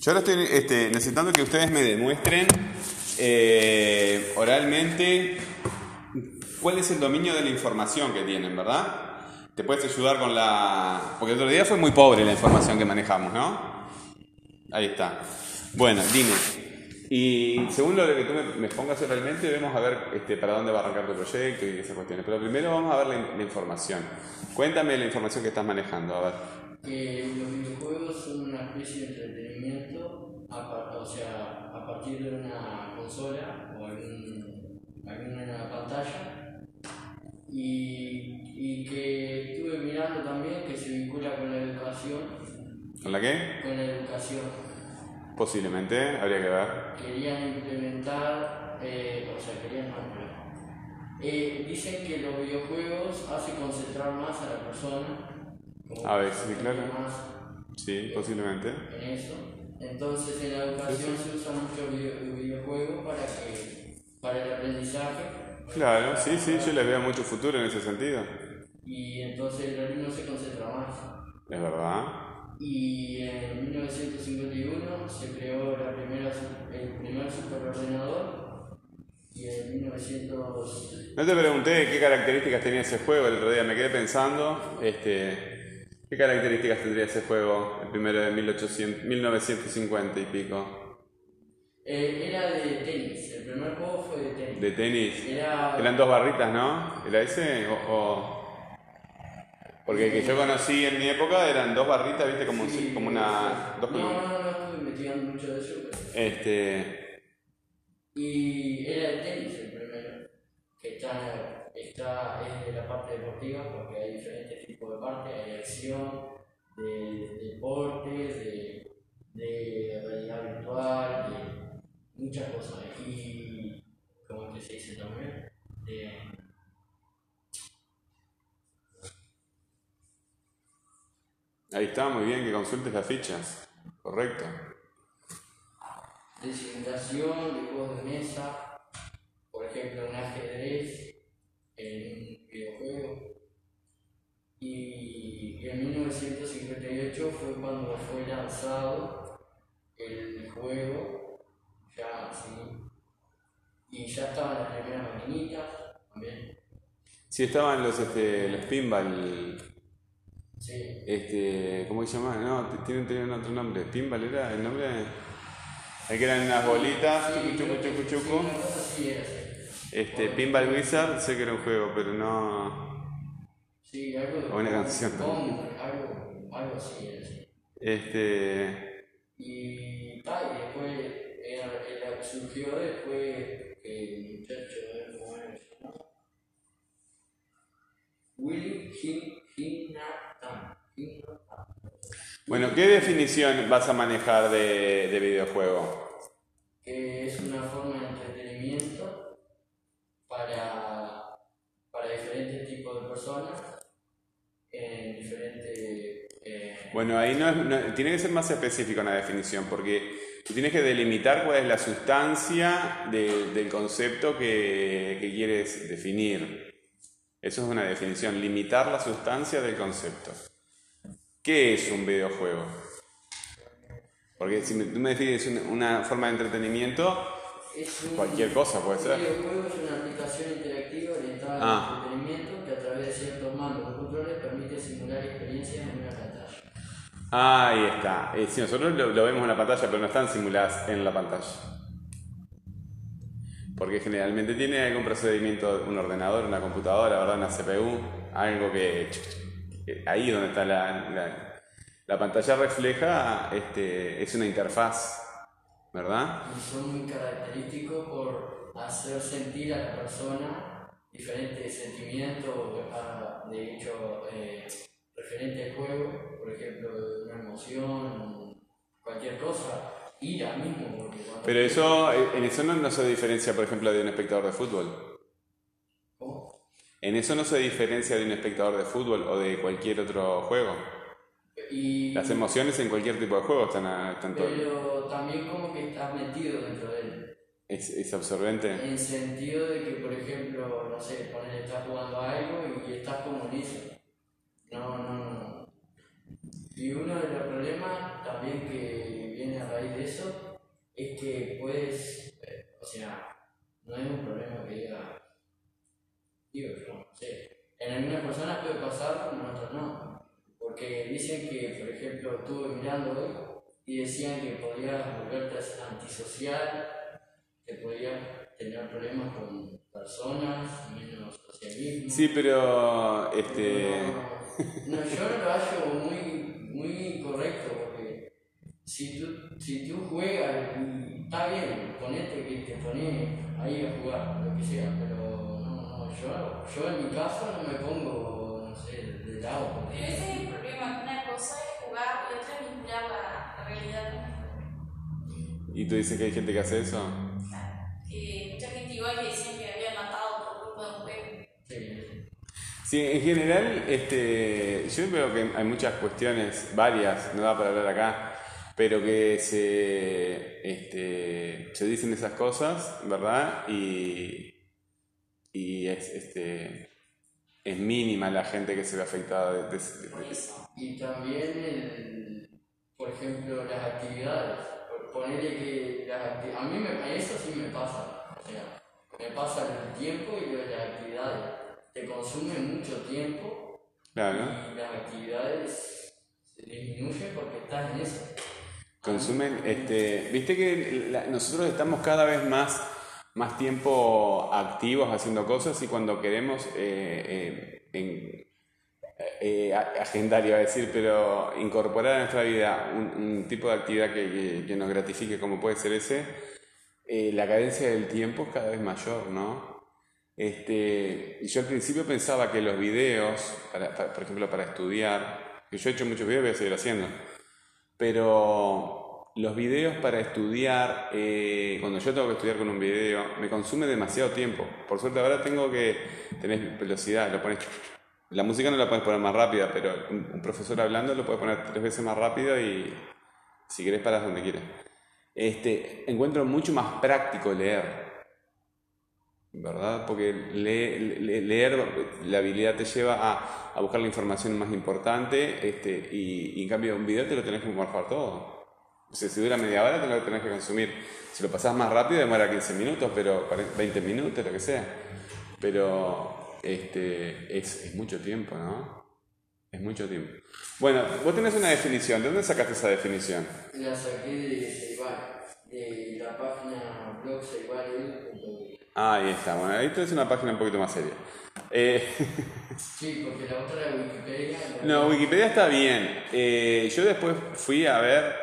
Yo ahora estoy este, necesitando que ustedes me demuestren eh, oralmente cuál es el dominio de la información que tienen, ¿verdad? Te puedes ayudar con la... Porque el otro día fue muy pobre la información que manejamos, ¿no? Ahí está. Bueno, dime. Y según lo que tú me, pongas oralmente, vamos a ver este, para dónde va a arrancar tu proyecto y esas cuestiones. Pero primero vamos a ver la, la información. Cuéntame la información que estás manejando, a ver. Que los videojuegos son una especie de entretenimiento a, o sea, a partir de una consola o algún, alguna pantalla y, y que estuve mirando también que se vincula con la educación ¿Con la qué? con la educación Posiblemente, habría que ver. querían implementar eh, o sea querían no, eh, dicen que los videojuegos hacen concentrar más a la persona A ver, sí, claro. Sí, posiblemente. en eso. Entonces en la educación se usa mucho video, videojuegos para que para el aprendizaje Claro, sí, sí, yo les veo mucho futuro en ese sentido. y entonces el alumno se concentra más. Es verdad. Y en 1951 se creó la primera, el primer superordenador y en 1900 No te pregunté qué características tenía ese juego el otro día, me quedé pensando, este, ¿qué características tendría ese juego, el primero de 1800, 1950 y pico? eh, era de tenis, el primer juego fue de tenis. De tenis. Era, Eran dos barritas, ¿no? ¿Era ese? O, o- Porque el que yo conocí en mi época eran dos barritas, viste, como, Sí, como una... Dos no, no, no, no estuve investigando mucho de eso, pero Este, Y era el tenis el primero, que está, está es de la parte deportiva, porque hay diferentes tipos de partes, hay acción, de, de deportes, de, de realidad virtual, de muchas cosas. Y, como que se dice también, de, ahí está, muy bien, que consultes las fichas. Correcto. de simulación, de juegos de mesa, por ejemplo, un ajedrez en un videojuego. Y en 1958 fue cuando fue lanzado el juego, ya así, y ya estaban las primeras maquinitas también. Sí, estaban los, este, los pinball, Sí, este, ¿cómo se llama? No, tienen, tienen otro nombre. ¿Pinball era el nombre? El que eran unas bolitas, chucu, chucu, chucu, sí, chucu. una Este, Pinball Wizard, sé que era un juego, pero no... Sí, algo de Buena canción algo, algo así era así. Este... Y, ta, y después era, era- surgió después que el muchacho, era que se llama. Willy Hin- Hinatan. Hinatan. Bueno, ¿qué definición vas a manejar de, de videojuego? Bueno, ahí no, es- no- tiene que ser más específico una definición, porque tú tienes que delimitar cuál es la sustancia de- del concepto que, que quieres definir. Eso es una definición, limitar la sustancia del concepto. ¿Qué es un videojuego? Porque si me- tú me defines una, forma de entretenimiento, es un, cualquier cosa puede Un ser. videojuego es una aplicación interactiva orientada Ah. al entretenimiento que a través de ciertos mandos o controles permite simular experiencias en una. Ahí está. Eh, sí, nosotros lo, vemos en la pantalla, pero no están simuladas en la pantalla. Porque generalmente tiene algún procedimiento, un ordenador, una computadora, ¿verdad? Una CPU, algo que, que ahí donde está la, la, la pantalla refleja, este, es una interfaz, ¿verdad? Y son muy característicos por hacer sentir a la persona diferentes sentimientos, de hecho, eh, referente al juego, por ejemplo, una emoción, cualquier cosa, ira mismo. Porque Pero eso, eh, en eso no, no se diferencia, por ejemplo, de un espectador de fútbol. ¿Cómo? En eso no se diferencia de un espectador de fútbol o de cualquier otro juego. Y, Las emociones en cualquier tipo de juego están, están pero también como que estás metido dentro de él. es, es absorbente. En sentido de que, por ejemplo, no sé, poner, estás jugando a algo y estás como en eso. No, no, no. Y uno de los problemas también que viene a raíz de eso es que puedes, eh, o sea, no es un problema que diga, digo yo, no sé, en algunas personas puede pasar, en otras no, porque dicen que, por ejemplo, estuve mirando hoy y decían que podías volverte antisocial, que podías tener problemas con personas, menos socialismo. Sí, pero este No, yo no lo hallo muy, muy correcto porque si tú, si tú juegas y está bien, ponete que te pones ahí a jugar, lo que sea, pero no, no, yo, yo en mi caso no me pongo, no sé, de lado. Pero ese es el problema, una cosa es jugar y otra es vincular la, la realidad. ¿Y tú dices que hay gente que hace eso? Claro, que mucha gente igual que decían que habían matado por culpa de un juego. Sí, Sí, en general, este, yo veo que hay muchas cuestiones, varias, no da para hablar acá, pero que se, este, se dicen esas cosas, ¿verdad? Y, y es, este, es mínima la gente que se ve afectada de, de- de-. Y también, el, por ejemplo, las actividades. Ponerle que las acti- a mí me, eso sí me pasa. O sea, me pasa el tiempo y las actividades. Te consume mucho tiempo Claro. y las actividades se disminuyen porque estás en eso. Consumen, este, viste que la- nosotros estamos cada vez más, más tiempo activos haciendo cosas y cuando queremos eh, eh, en- eh, agendar, iba a decir, pero incorporar a nuestra vida un, un tipo de actividad que, que- que nos gratifique como puede ser ese, eh, la cadencia del tiempo es cada vez mayor, ¿no? Este, y yo al principio pensaba que los videos, por ejemplo, para estudiar, que yo he hecho muchos videos, voy a seguir haciendo, pero los videos para estudiar, eh, cuando yo tengo que estudiar con un video, me consume demasiado tiempo. Por suerte ahora tengo que tener velocidad, lo pones... La música no la puedes poner más rápida, pero un, un profesor hablando lo puedes poner tres veces más rápido y si querés paras donde quieras. Este, encuentro mucho más práctico leer, ¿verdad? Porque le- le- leer, la habilidad te lleva a, buscar la información más importante este, y, en cambio un video te lo tenés que morfar todo. O sea, si dura media hora te lo tenés que consumir. Si lo pasás más rápido demora 15 minutos, pero 40 20 minutos, lo que sea. Pero este, es, es mucho tiempo, ¿no? Es mucho tiempo. Bueno, vos tenés una definición. ¿De dónde sacaste esa definición? La saqué de Ceibal, de la página blog. Ahí está. Bueno, ahí tenés una página un poquito más seria. Eh, Sí, porque la otra era Wikipedia. No, Wikipedia está bien. Eh, yo después fui a ver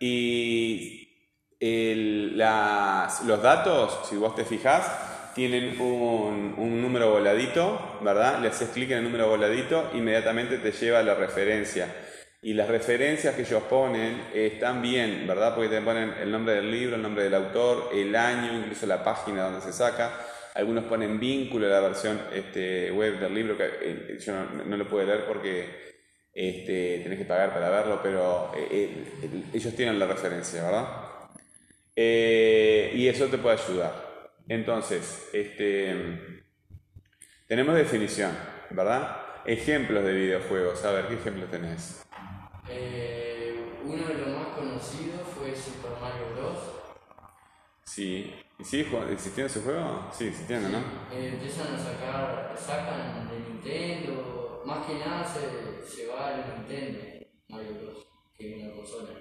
y el- las- los datos, si vos te fijás, tienen un, un número voladito, ¿verdad? Le haces clic en el número voladito, inmediatamente te lleva a la referencia. Y las referencias que ellos ponen están bien, ¿verdad? Porque te ponen el nombre del libro, el nombre del autor, el año, incluso la página donde se saca. Algunos ponen vínculo a la versión este, web del libro, que eh, yo no, lo pude leer porque este, tenés que pagar para verlo, pero eh, eh, ellos tienen la referencia, ¿verdad? Y eso te puede ayudar. Entonces, este, tenemos definición, ¿verdad? Ejemplos de videojuegos. A ver, ¿qué ejemplos tenés? Eh, uno de los más conocidos fue Super Mario Bros. Sí. ¿Y sigue jugando- existiendo ese juego? Sí, existiendo, ¿no? Eh, empiezan a sacar, sacan de Nintendo, más que nada se, se va al Nintendo Mario Bros, que es una consola.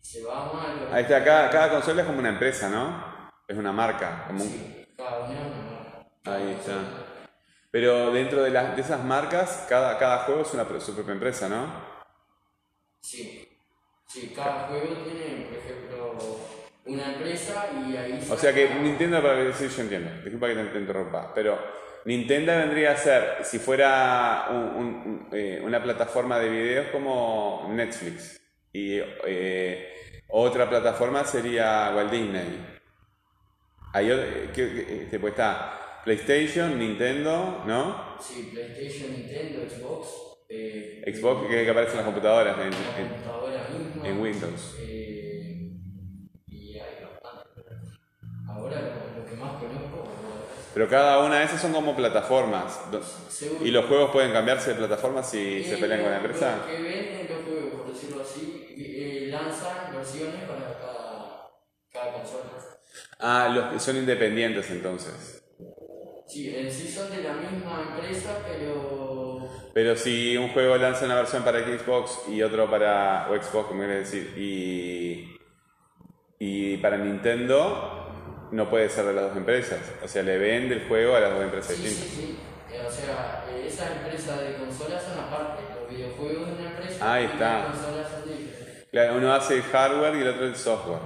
Se va lo Ahí está, cada, cada consola es como una empresa, ¿no? Es una marca. Como un- Sí, cada una es una marca. Ahí está. Pero dentro de, las, de esas marcas, cada, cada juego es una, su propia empresa, ¿no? Sí, sí, cada juego tiene, por ejemplo, una empresa y ahí O sea que Nintendo, para decir, yo entiendo, disculpa que te, te interrumpa, pero Nintendo vendría a ser, si fuera un- eh, una plataforma de videos como Netflix, y eh, otra plataforma sería Walt Disney. Otro, eh, que, que- este, pues está PlayStation, Nintendo, ¿no? Sí, PlayStation, Nintendo, Xbox. Eh, Xbox que, aparece en las computadoras, en, en- computadora misma. en Windows. eh, y hay bastante. Ahora lo, lo que más conozco. Pero cada una de esas son como plataformas. seguro- ¿Y los juegos pueden cambiarse de plataforma si se Eh, pelean con la empresa? Los que venden los juegos, por decirlo así, eh, lanzan versiones para cada consola. Ah, los que son independientes entonces. Sí, en sí son de la misma empresa, pero Pero si un juego lanza una versión para Xbox y otro para o Xbox, como quieres decir, y, y para Nintendo, no puede ser de las dos empresas. O sea, le vende el juego a las dos empresas sí, distintas. sí, sí. Eh, O sea, eh, esas empresas de consolas son aparte, los videojuegos de una empresa Ahí y está. las consolas son diferentes. Claro, uno hace el hardware y el otro el software.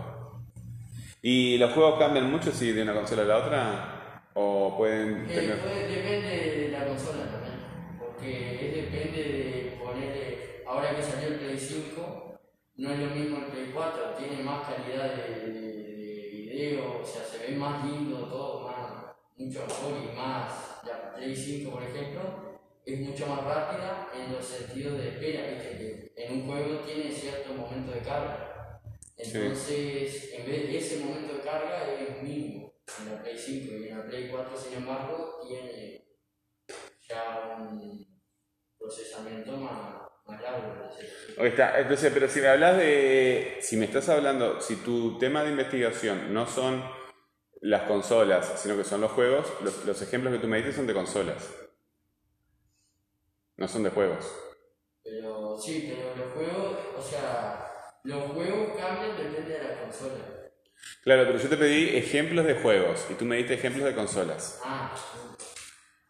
¿Y los juegos cambian mucho si de una consola a la otra? ¿O pueden Eh, tener.? puede- depende de la consola porque depende de ponerle, ahora que salió el Play 5, no es lo mismo el Play 4, tiene más calidad de, de- de video, o sea, se ve más lindo todo, más, mucho mejor y más, la Play 5 por ejemplo, es mucho más rápida en los sentidos de espera, viste que en un juego tiene cierto momento de carga, Sí. entonces en vez de ese momento de carga es mínimo en la Play 5 y en la Play 4 sin embargo tiene ya un procesamiento más, más largo. está. Entonces, pero si me hablas de. Si me estás hablando. Si tu tema de investigación no son las consolas, sino que son los juegos, los, los ejemplos que tú me diste son de consolas. No son de juegos. Pero sí, pero los juegos, o sea, los juegos cambian depende de la consola. Claro, pero yo te pedí ejemplos de juegos y tú me diste ejemplos de consolas. Ah,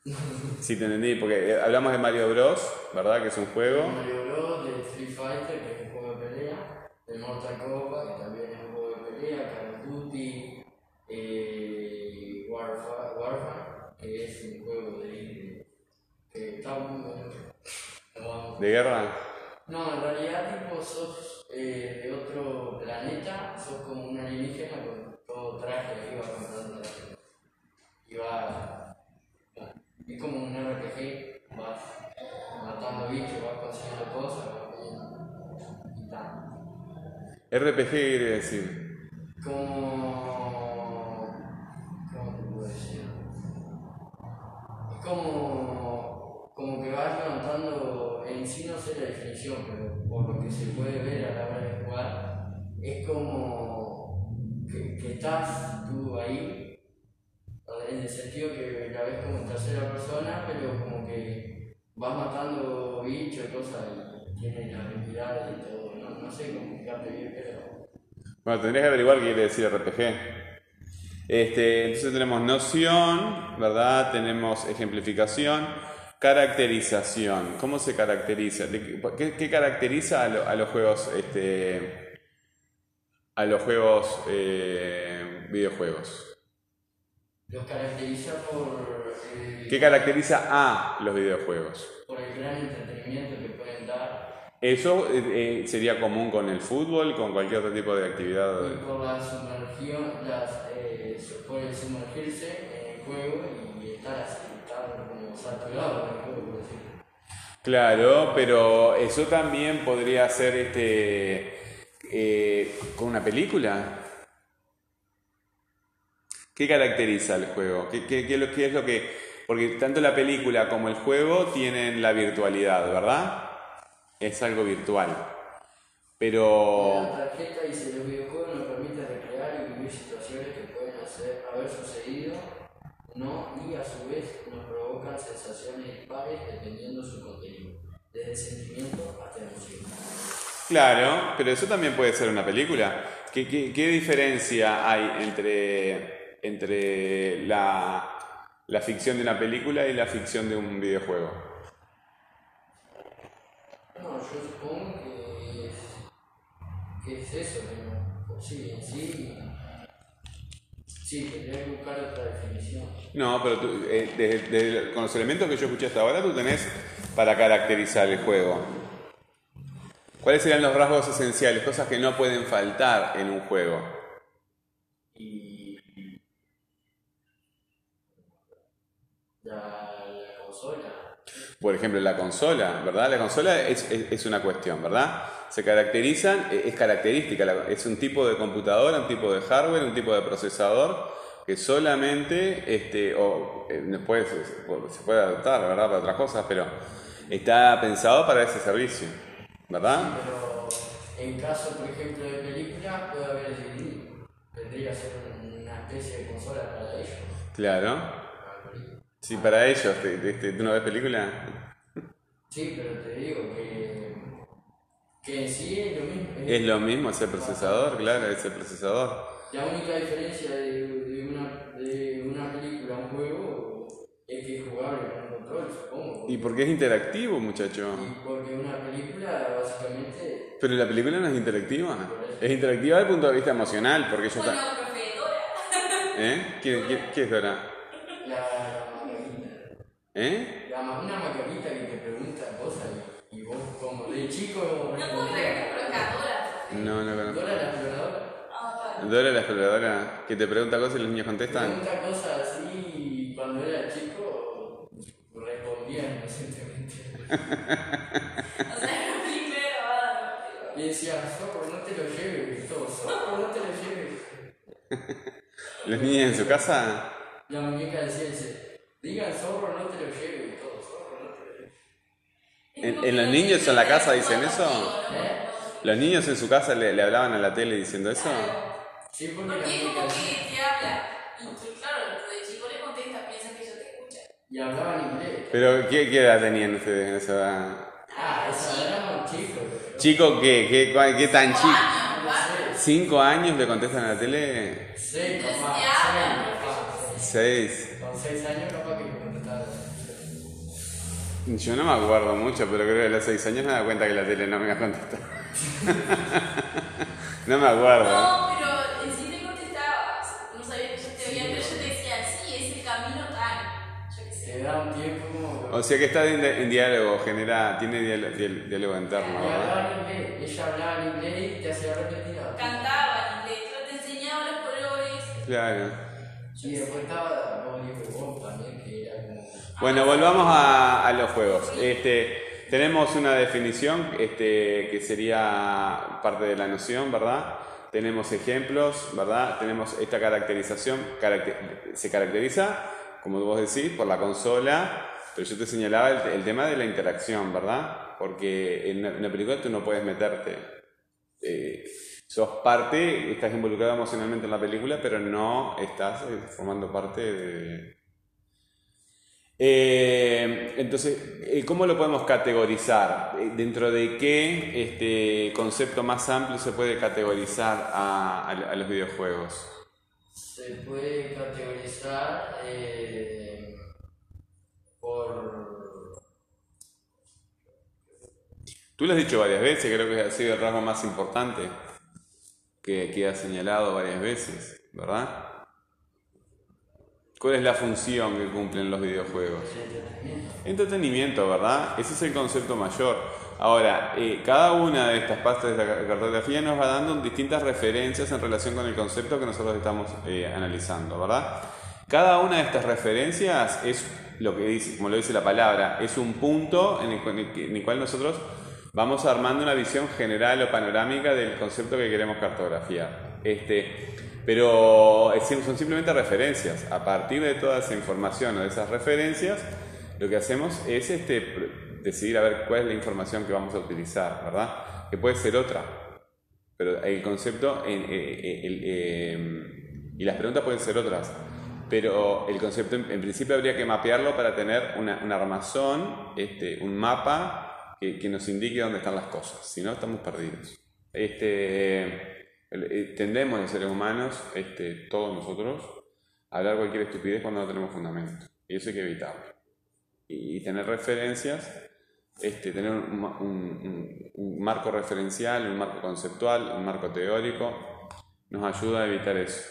Sí, te entendí, porque eh, hablamos de Mario Bros, ¿verdad? Que es un juego. Mario Bros, de Street Fighter, que es un juego de pelea, de Mortal Kombat, que también es un juego de pelea, Call of Duty, eh, Warfare, Warfare, que es un juego de. que está muy. Vamos. ¿De guerra? No, en realidad, tipo, sos eh, de otro planeta, sos como un alienígena con todo traje, vas comprando traje. Vas. Es como un RPG, vas matando bichos, vas consiguiendo cosas, vas viendo. Y tal. RPG quiere decir. Como. ¿Cómo te puedo decir? Es como. como que vas levantando. En sí no sé la definición, pero por lo que se puede ver a la hora de jugar, es como. que, que estás tú ahí. En el sentido que la ves como en tercera persona, pero como que vas matando bichos, cosas, y tienes habilidades y todo. No, no sé cómo explicarte bien, pero. Bueno, tendrías que averiguar qué quiere decir RPG. Este, entonces tenemos noción, ¿verdad? Tenemos ejemplificación, caracterización. ¿Cómo se caracteriza? ¿De qué, qué- qué caracteriza a, lo- a los juegos, este, a los juegos eh, videojuegos? Los caracteriza por el, ¿Qué caracteriza a los videojuegos? por el gran entretenimiento que pueden dar Eso eh, eh, sería común con el fútbol, con cualquier otro tipo de actividad. y por la sumergión, las, eh, su- por el sumergirse en el juego y estar así, estar como saturado en el juego, por decirlo. Claro, pero eso también podría ser este eh, con una película. ¿Qué caracteriza el juego? ¿Qué, qué- qué es lo- qué es lo que...? Porque tanto la película como el juego tienen la virtualidad, ¿verdad? Es algo virtual. Pero... La tarjeta dice los videojuegos nos permiten recrear y vivir situaciones que pueden hacer, haber sucedido, no, y a su vez nos provocan sensaciones dispares dependiendo su contenido, desde sentimiento hasta emoción. Claro, pero eso también puede ser una película. ¿Qué, qué- qué diferencia hay entre, entre la, la ficción de una película y la ficción de un videojuego? No, yo supongo que es, que es eso, pero sí, en sí, sí, tendría que buscar otra definición. No, pero tú, eh, desde- desde- con los elementos que yo escuché hasta ahora, tú tenés para caracterizar el juego. ¿Cuáles serían los rasgos esenciales, cosas que no pueden faltar en un juego? Y la, la consola, Por ejemplo, la consola, ¿verdad? La consola es, es- es una cuestión, ¿verdad? Se caracterizan, eh, es característica, es un tipo de computadora, un tipo de hardware, un tipo de procesador que solamente, este, o eh, después se, puede adaptar, ¿verdad? Para otras cosas, pero está pensado para ese servicio, ¿verdad? pero en caso, por ejemplo, de película, puede haber DVD. tendría que ser una especie de consola para ellos. Claro. Sí, para ellos. ¿te- te- te- ¿Tú no ves película? Sí, pero te digo que, que en sí es lo mismo. Es lo mismo ese procesador, claro, ese procesador. La única diferencia de, de una, de una película a un juego es que es jugable con un control, supongo. Y porque es interactivo, muchacho. Y porque una película básicamente Pero la película no es interactiva. Es interactiva desde el punto de vista emocional, porque ellos Bueno, profe, Dora. ¿Eh? ¿Qué, qué, qué es Dora? la. ¿Eh? La, una maquinita que te pregunta cosas y, vos como de chico No puedo creer que. No, no conozco. Dora la exploradora Ah. Dora la exploradora, que te pregunta cosas y los niños contestan. pregunta cosas así y cuando era chico respondía inocentemente. O sea, era primero grabada, Y decía, zorro, no te lo lleves, todo, zorro, no te lo lleves. ¿Los niños en su casa? La muñeca decía, dice, digan zorro, no te lo lleves, y todo, zorro, no te lo lleves. ¿En, en los niños en la casa dicen eso? ¿Los niños en su casa le, le hablaban a la tele diciendo eso? Sí, porque Porque es como que te habla. Y tú, claro, de chico le contestas, piensa que yo te escucha. y hablaban inglés. ¿Pero qué, qué edad tenían ustedes en esa edad? Ah, esa éramos chicos, pero ¿Chico qué? ¿Qué, cuál- qué tan chico? Años, ¿Cinco años le contestan a la tele? Entonces papá, hablan, papá. Seis. Con seis años capaz que me contestaban. Yo no me acuerdo mucho, pero creo que a los seis años me da cuenta que la tele no me iba a contestar. no me acuerdo. No, pero en sí te contestabas. No sabía que yo te veía, pero yo te decía, sí, es el camino tal. Yo qué sé. Te da un tiempo como... O sea que está en, en diálogo, genera, tiene diálogo, diálogo interno, Y ¿verdad? hablaban inglés, ella hablaba en inglés y te hacía repetir a Cantaban inglés, yo te enseñaba los colores. Claro. Y después estaba también, que era. Bueno, volvamos a, los juegos. Este, tenemos una definición este, que sería parte de la noción, ¿verdad? Tenemos ejemplos, ¿verdad? Tenemos esta caracterización, caracter- se caracteriza, como vos decís, por la consola, pero yo te señalaba el, tema de la interacción, ¿verdad? Porque en una película tú no puedes meterte. eh, sos parte, estás involucrado emocionalmente en la película, pero no estás eh, formando parte de, eh, entonces, eh, ¿cómo lo podemos categorizar? ¿Dentro de qué este, concepto más amplio se puede categorizar a, a- a los videojuegos? Se puede categorizar eh, por... Tú lo has dicho varias veces, creo que ha sido el rasgo más importante que, has señalado varias veces, ¿verdad? ¿Cuál es la función que cumplen los videojuegos? entretenimiento. ¿verdad? Ese es el concepto mayor. Ahora, eh, cada una de estas pastas de la cartografía nos va dando distintas referencias en relación con el concepto que nosotros estamos eh, analizando, ¿verdad? Cada una de estas referencias es lo que dice, como lo dice la palabra, es un punto en el cual nosotros vamos armando una visión general o panorámica del concepto que queremos cartografiar. Este, pero es- son simplemente referencias. A partir de toda esa información o de esas referencias, lo que hacemos es este, decidir a ver cuál es la información que vamos a utilizar, ¿verdad? Que puede ser otra. Pero el concepto en- eh, eh, el, eh, y las preguntas pueden ser otras. Pero el concepto en, en principio habría que mapearlo para tener una, una armazón, este, un mapa que, nos indique dónde están las cosas. Si no, estamos perdidos. Este, eh, tendemos los seres humanos, este, todos nosotros, a hablar cualquier estupidez cuando no tenemos fundamento. Y eso hay que evitarlo. Y, tener referencias, este, tener un, ma- un- un- un marco referencial, un marco conceptual, un marco teórico, nos ayuda a evitar eso.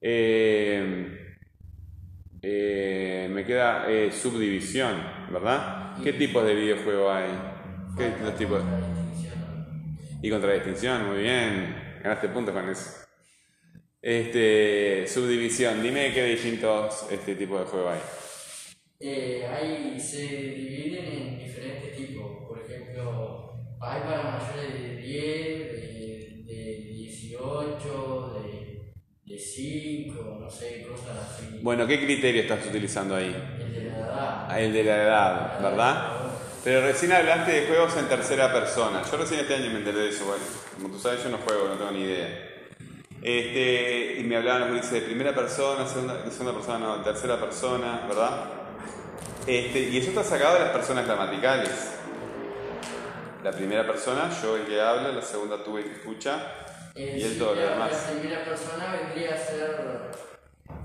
Eh, eh, me queda subdivisión, ¿verdad? ¿Qué tipos de videojuego hay? ¿Qué tipos? Y contradistinción, muy bien. Ganaste puntos con eso. Este, subdivisión, dime qué distintos este tipo de juego hay. Eh, hay, se dividen en diferentes tipos. Por ejemplo, hay para mayores de 10, de, de 18, de, de 5, no sé, cosas así. Bueno, ¿qué criterio estás utilizando ahí? El de la edad. Ah, El de la edad, ¿verdad? Pero recién hablaste de juegos en tercera persona. Yo recién este año me enteré de eso. Bueno, como tú sabes, yo no juego, no tengo ni idea. Este, y me hablaban los dice de primera persona, segunda, segunda persona, no, tercera persona, ¿verdad? Este, y eso está sacado de las personas gramaticales. La primera persona, yo el que habla, la segunda tú el que escucha, Eh, y él sí, todo lo demás. La primera persona vendría a ser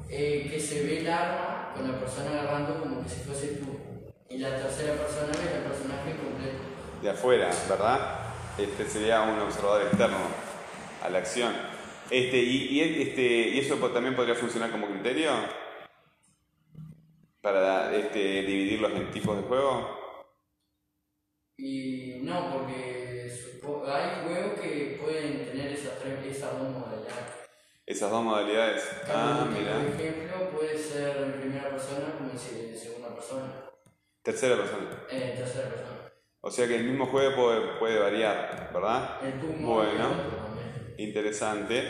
eh, que se ve el arma con la persona agarrando como que si fuese tú. Y la tercera persona ve el personaje completo. de afuera, ¿verdad? Este sería un observador externo a la acción. Este, y, y, este, ¿Y eso también podría funcionar como criterio? Para este, dividirlos en tipos de juego. Y no, porque hay juegos que pueden tener esas, tres, esas dos modalidades. Esas dos modalidades. Ah, mira. Por ejemplo, puede ser en primera persona como de segunda persona, Tercera persona. eh, en tercera persona. O sea que el mismo juego puede, puede variar, ¿verdad? El Bueno. Interesante.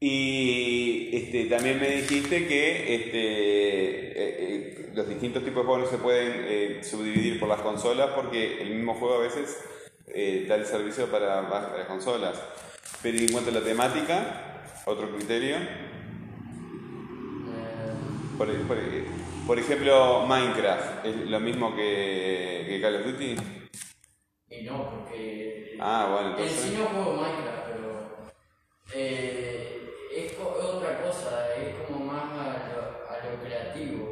Y este, también me dijiste que este, eh, eh, los distintos tipos de juegos no se pueden eh, subdividir por las consolas porque el mismo juego a veces eh, da el servicio para varias consolas. Pero en cuanto a la temática, otro criterio. Eh, Por, por- por ejemplo, Minecraft, ¿es lo mismo que, que Call of Duty? y no, porque Ah, bueno, en entonces. sí no juego Minecraft, pero eh, es otra cosa, es como más a lo, a lo creativo.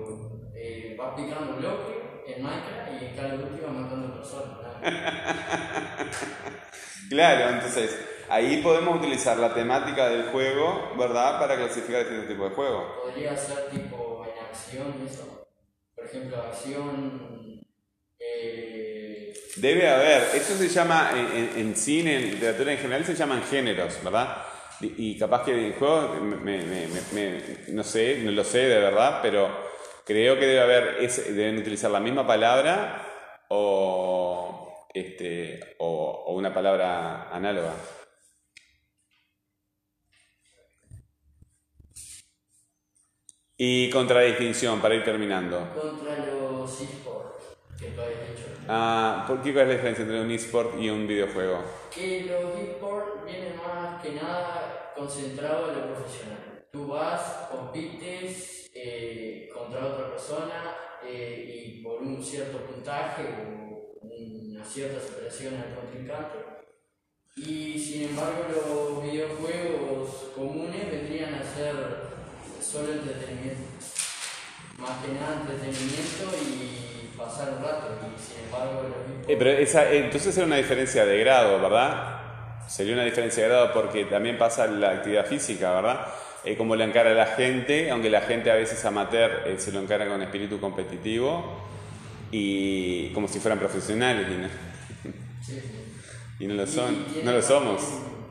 Eh, vas picando bloques en Minecraft y en Call of Duty vas matando personas. Claro, entonces ahí podemos utilizar la temática del juego, ¿verdad? Para clasificar distintos tipos de juegos. Podría ser tipo en acción eso. Por ejemplo, acción. Eh, Debe haber, esto se llama en, en- en cine, en literatura en general, se llaman géneros, ¿verdad? Y, capaz que en juegos, me, me- me- me- no sé, no lo sé de verdad, pero creo que debe haber, ese- deben utilizar la misma palabra o, este, o, o una palabra análoga. Y contradistinción, para ir terminando. contra los esports, que tú habías dicho. Ah, ¿por qué cuál es la diferencia entre un eSport y un videojuego? Que los esports vienen más que nada concentrados en lo profesional. Tú vas, compites eh, contra otra persona eh, y por un cierto puntaje o una cierta superación al contrincante. Y sin embargo los videojuegos comunes vendrían a ser solo entretenimiento. Más que nada entretenimiento y pasar un rato. Y sin embargo los Eh, pero esa, eh, entonces era una diferencia de grado, ¿verdad? Sería una diferencia de grado porque también pasa la actividad física, ¿verdad? Eh, como lo encara la gente, aunque la gente a veces amateur eh, se lo encara con espíritu competitivo y como si fueran profesionales no, Sí, sí. y no lo son, no lo somos.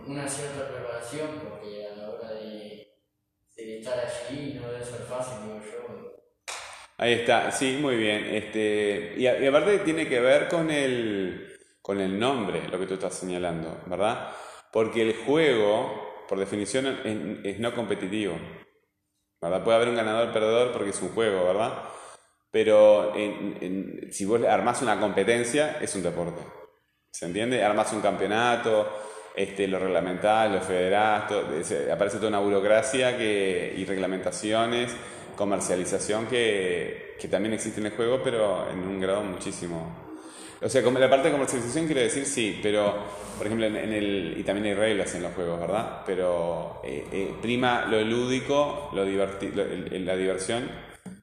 Una cierta preparación, porque a la hora de, Ahí está, sí, muy bien. Este, y, a- aparte tiene que ver con el, con el nombre, lo que tú estás señalando, ¿verdad? Porque el juego, por definición, es, no competitivo. ¿verdad? Puede haber un ganador perdedor porque es un juego, ¿verdad? Pero si vos armás una competencia, es un deporte. ¿Se entiende? Armás un campeonato, este, lo reglamentás, lo federás, todo- se- aparece toda una burocracia que, y reglamentaciones, comercialización que, también existe en el juego, pero en un grado muchísimo. O sea, la parte de comercialización quiero decir sí, pero por ejemplo en, el y también hay reglas en los juegos, ¿verdad? Pero eh, eh, prima lo lúdico, lo diverti- lo- la diversión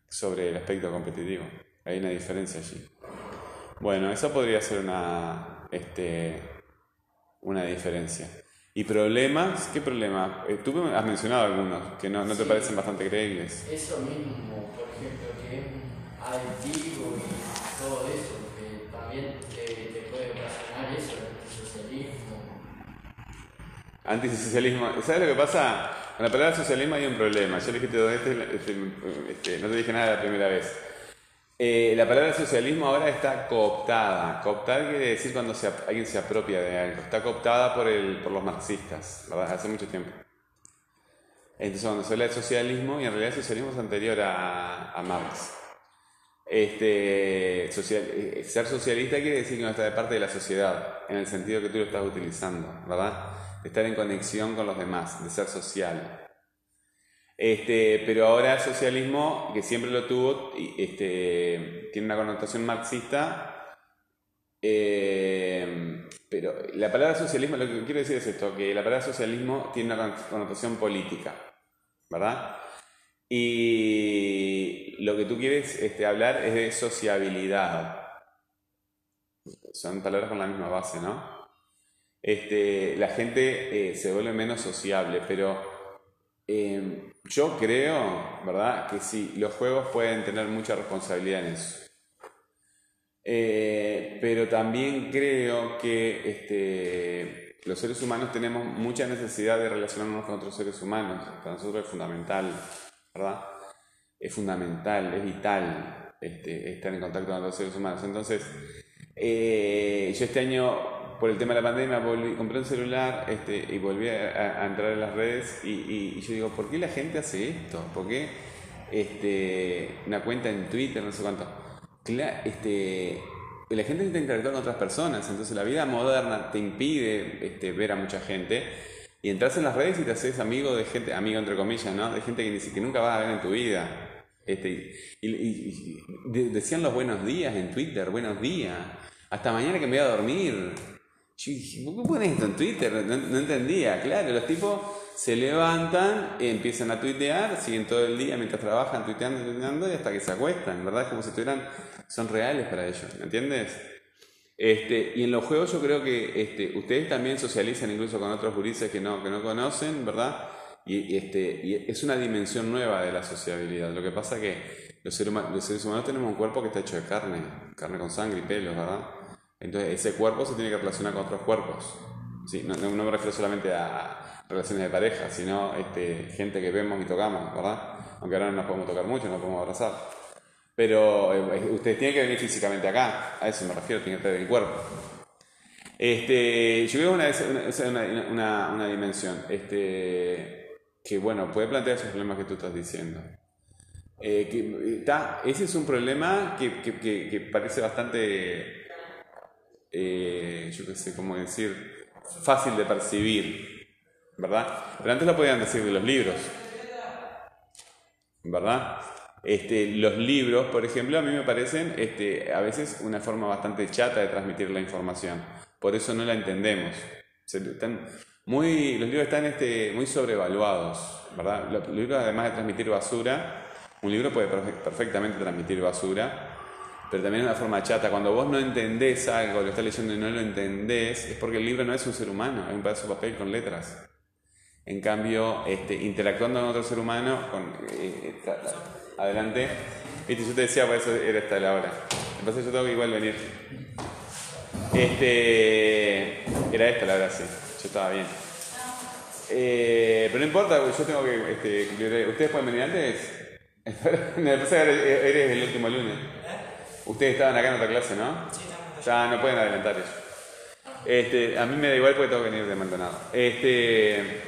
sobre el aspecto competitivo. Hay una diferencia allí. Bueno, eso podría ser una este una diferencia. ¿Y problemas? ¿Qué problemas? Eh, tú has mencionado algunos que no, no te Sí. parecen bastante creíbles. Eso mismo, por ejemplo, que es adictivo y todo eso, que también te, te puede ocasionar eso, el socialismo. Antisocialismo. ¿Sabes lo que pasa? Con la palabra socialismo hay un problema. Yo le dije este, este, este, no te dije nada la primera vez. Eh, la palabra socialismo ahora está cooptada. Cooptar quiere decir cuando se alguien se apropia de algo. Está cooptada por, el, por los marxistas, ¿verdad? Hace mucho tiempo. Entonces cuando se habla de socialismo, y en realidad el socialismo es anterior a, a Marx. Este, social- eh, ser socialista quiere decir que uno está de parte de la sociedad, en el sentido que tú lo estás utilizando, ¿verdad? de estar en conexión con los demás, de ser social. Este, pero ahora el socialismo, que siempre lo tuvo, este, tiene una connotación marxista, eh, pero la palabra socialismo, lo que quiero decir es esto, que la palabra socialismo tiene una connotación política, ¿verdad? Y lo que tú quieres este, hablar es de sociabilidad. Son palabras con la misma base, ¿no? Este, la gente eh, se vuelve menos sociable, pero Em, yo creo, ¿verdad?, que sí, los juegos pueden tener mucha responsabilidad en eso. Eh, pero también creo que este, los seres humanos tenemos mucha necesidad de relacionarnos con otros seres humanos. Para nosotros es fundamental, ¿verdad? Es fundamental, es vital este, estar en contacto con otros seres humanos. Entonces, eh, yo este año por el tema de la pandemia, volví, compré un celular este, y volví a, entrar en las redes y, yo digo, ¿por qué la gente hace esto? ¿Por qué este, una cuenta en Twitter, no sé cuánto? este, la gente necesita interactuar con otras personas, entonces la vida moderna te impide este, ver a mucha gente y entras en las redes y te haces amigo de gente, amigo entre comillas, ¿no? De gente que, que nunca vas a ver en tu vida. Este, y, decían los buenos días en Twitter, buenos días. Hasta mañana que me voy a dormir. ¿Por qué pones esto en Twitter? No, entendía. Claro, los tipos se levantan, empiezan a tuitear, siguen todo el día mientras trabajan, tuiteando, tuiteando, y hasta que se acuestan, ¿verdad? Es como si estuvieran, son reales para ellos, ¿me entiendes? Este, y en los juegos yo creo que este, ustedes también socializan incluso con otros gurises que no, que no conocen, ¿verdad? Y, este, y es una dimensión nueva de la sociabilidad. Lo que pasa es que los seres, los seres humanos tenemos un cuerpo que está hecho de carne, carne con sangre y pelos, ¿verdad? Entonces ese cuerpo se tiene que relacionar con otros cuerpos. No, me refiero solamente a relaciones de pareja, sino este, gente que vemos y tocamos, ¿verdad? Aunque ahora no nos podemos tocar mucho, no nos podemos abrazar. Pero eh, ustedes tienen que venir físicamente acá, a eso me refiero, tienen que estar el cuerpo. Este, yo que es una, una, una, dimensión este, que, bueno, puede plantear esos problemas que tú estás diciendo. Eh, ese es un problema que parece bastante eh, yo qué sé cómo decir, fácil de percibir, ¿verdad? Pero antes lo podían decir de los libros, ¿verdad? Este, los libros, por ejemplo, a mí me parecen este, a veces una forma bastante chata de transmitir la información. Por eso no la entendemos. están muy, los libros están este, muy sobrevaluados, ¿verdad? Los libros, además de transmitir basura, un libro puede perfectamente transmitir basura, pero también de una forma chata. Cuando vos no entendés algo, lo estás leyendo y no lo entendés, es porque el libro no es un ser humano, es un pedazo de papel con letras. En cambio, este, interactuando con otro ser humano, con, eh, adelante, viste, yo te decía, por eso era esta la hora. Entonces yo tengo que igual venir. Este, era esta la hora, sí, yo estaba bien. Eh, pero no importa, yo tengo que, este, ¿ustedes pueden venir antes? Que eres el último lunes. Ustedes estaban acá en otra clase, ¿no? Sí, Ya no pueden adelantar eso. Este, a mí me da igual porque tengo que venir de Maldonado. Este,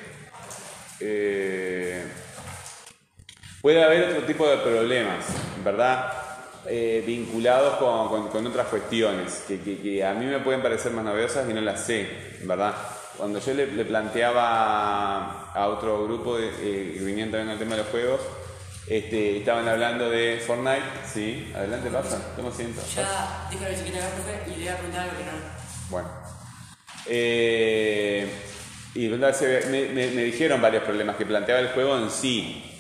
eh, puede haber otro tipo de problemas, ¿verdad? Eh, vinculados con, con, otras cuestiones que, que, a mí me pueden parecer más novedosas y no las sé, ¿verdad? Cuando yo le, planteaba a otro grupo de, eh, que también al tema de los juegos, este, estaban hablando de Fortnite, sí. Adelante, pasa, toma asiento. Ya dijo la bicicleta profe y le voy a preguntar algo que no. Bueno. Eh, y me, me, me, dijeron varios problemas que planteaba el juego en sí,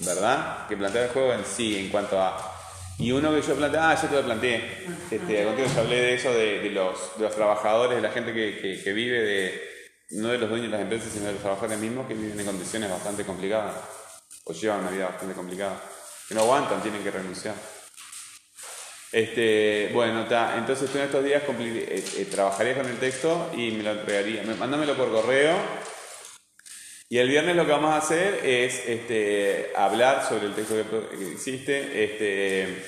¿verdad? Que planteaba el juego en sí en cuanto a... Y uno que yo planteaba, ah, yo te lo planteé, este, contigo yo hablé de eso, de, de, los, de los trabajadores, de la gente que, que, que vive de, no de los dueños de las empresas, sino de los trabajadores mismos que viven en condiciones bastante complicadas o llevan una vida bastante complicada, que no aguantan, tienen que renunciar. Este, bueno, entonces tú en estos días eh, eh, trabajarías con el texto y me lo entregaría. Mándamelo por correo. Y el viernes lo que vamos a hacer es este, hablar sobre el texto que, hiciste, este,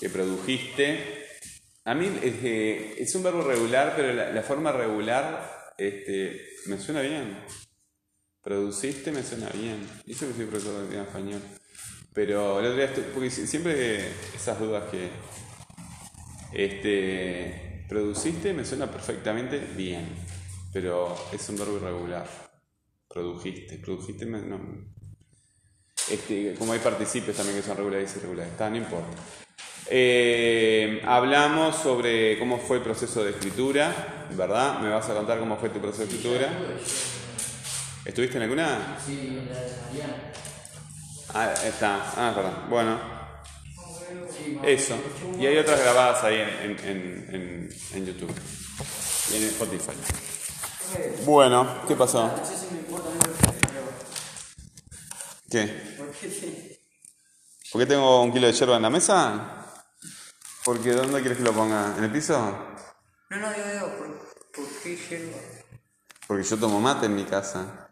que produjiste. A mí es un verbo regular, pero la, forma regular este, me suena bien. Produciste me suena bien. Eso que soy profesor de español. Pero el otro día, porque siempre esas dudas que. Este. Produciste me suena perfectamente bien. pero es un verbo irregular. Produjiste, produjiste, me-. Este, como hay participes también que son regulares y irregulares, está, no importa. Eh, hablamos sobre cómo fue el proceso de escritura, ¿verdad? ¿Me vas a contar cómo fue tu proceso de escritura? ¿Estuviste en alguna? Sí, la de Mariana. Ah, está. Ah, perdón. Bueno, eso. Y hay otras grabadas ahí en, en, en, en- en YouTube. Y en Spotify. Bueno, ¿qué pasó? No sé si me importa a mí, pero. ¿Qué? ¿Por qué tengo un kilo de yerba en la mesa? Porque ¿dónde quieres que lo ponga? ¿En el piso? No, no, digo, digo, ¿por, por qué yerba? Porque yo tomo mate en mi casa.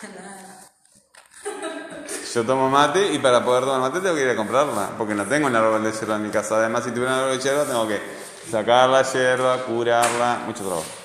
Yo tomo mate y para poder tomar mate tengo que ir a comprarla, porque no tengo un árbol de yerba en mi casa. Además, si tuviera un árbol de yerba, tengo que sacar la yerba, curarla, mucho trabajo.